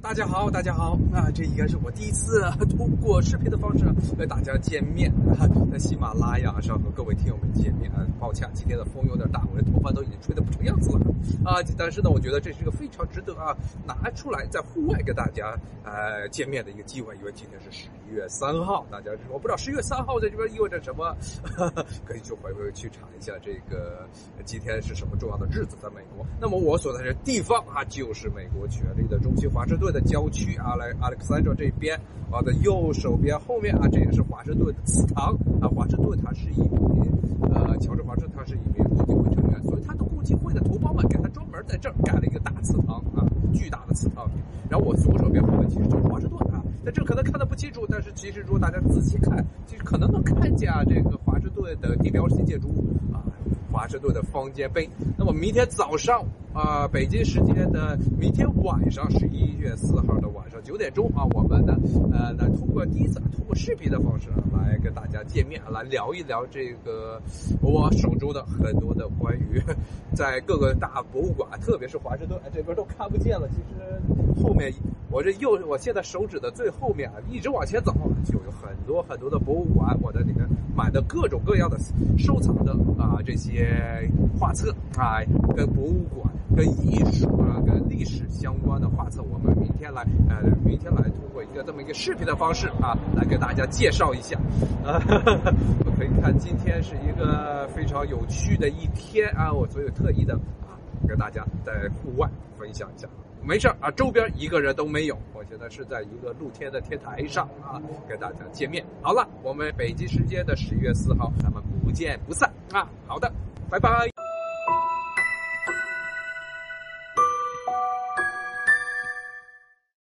大家好，大家好啊！这应该是我第一次通过视频的方式和大家见面，在喜马拉雅上和各位听友们见面。抱歉，今天的风有点大，我的头发都已经吹得不成样子了啊！但是呢，我觉得这是一个非常值得啊拿出来在户外跟大家呃见面的一个机会，因为今天是十一月三号，大家我不知道十一月三号在这边意味着什么，可以去回回去查一下这个今天是什么重要的日子，在美国。那么我所在的地方啊，就是美国权力的中心华盛顿。的郊区啊，来 Alexandra 这边，我的右手边后面啊，这也是华盛顿的祠堂啊。华盛顿他是一名呃，乔治华盛顿他是一名共济会成员，所以他的共济会的同胞们给他专门在这儿盖了一个大祠堂啊，巨大的祠堂。然后我左手边后面其实就是华盛顿啊，在这可能看得不清楚，但是其实如果大家仔细看，其实可能能看见啊，这个华盛顿的地标性建筑物。华盛顿的方尖碑。那么明天早上啊，北京时间的明天晚上，十一月四号的晚上九点钟啊，我们呢呃来通过第一次通过视频的方式来跟大家见面，来聊一聊这个我手中的很多的关于在各个大博物馆，特别是华盛顿这边都看不见了。其实后面我这右我现在手指的最后面啊，一直往前走就有很多很多的博物馆，我在里面买的各种各样的收藏的啊这些。画册啊，跟博物馆、跟艺术啊、跟历史相关的画册，我们明天来，呃，明天来通过一个这么一个视频的方式啊，来给大家介绍一下。啊，我可以看今天是一个非常有趣的一天啊，我所以特意的啊，跟大家在户外分享一下。没事啊，周边一个人都没有，我现在是在一个露天的天台上啊，跟大家见面。好了，我们北京时间的十一月四号，咱们不见不散啊！好的。拜拜。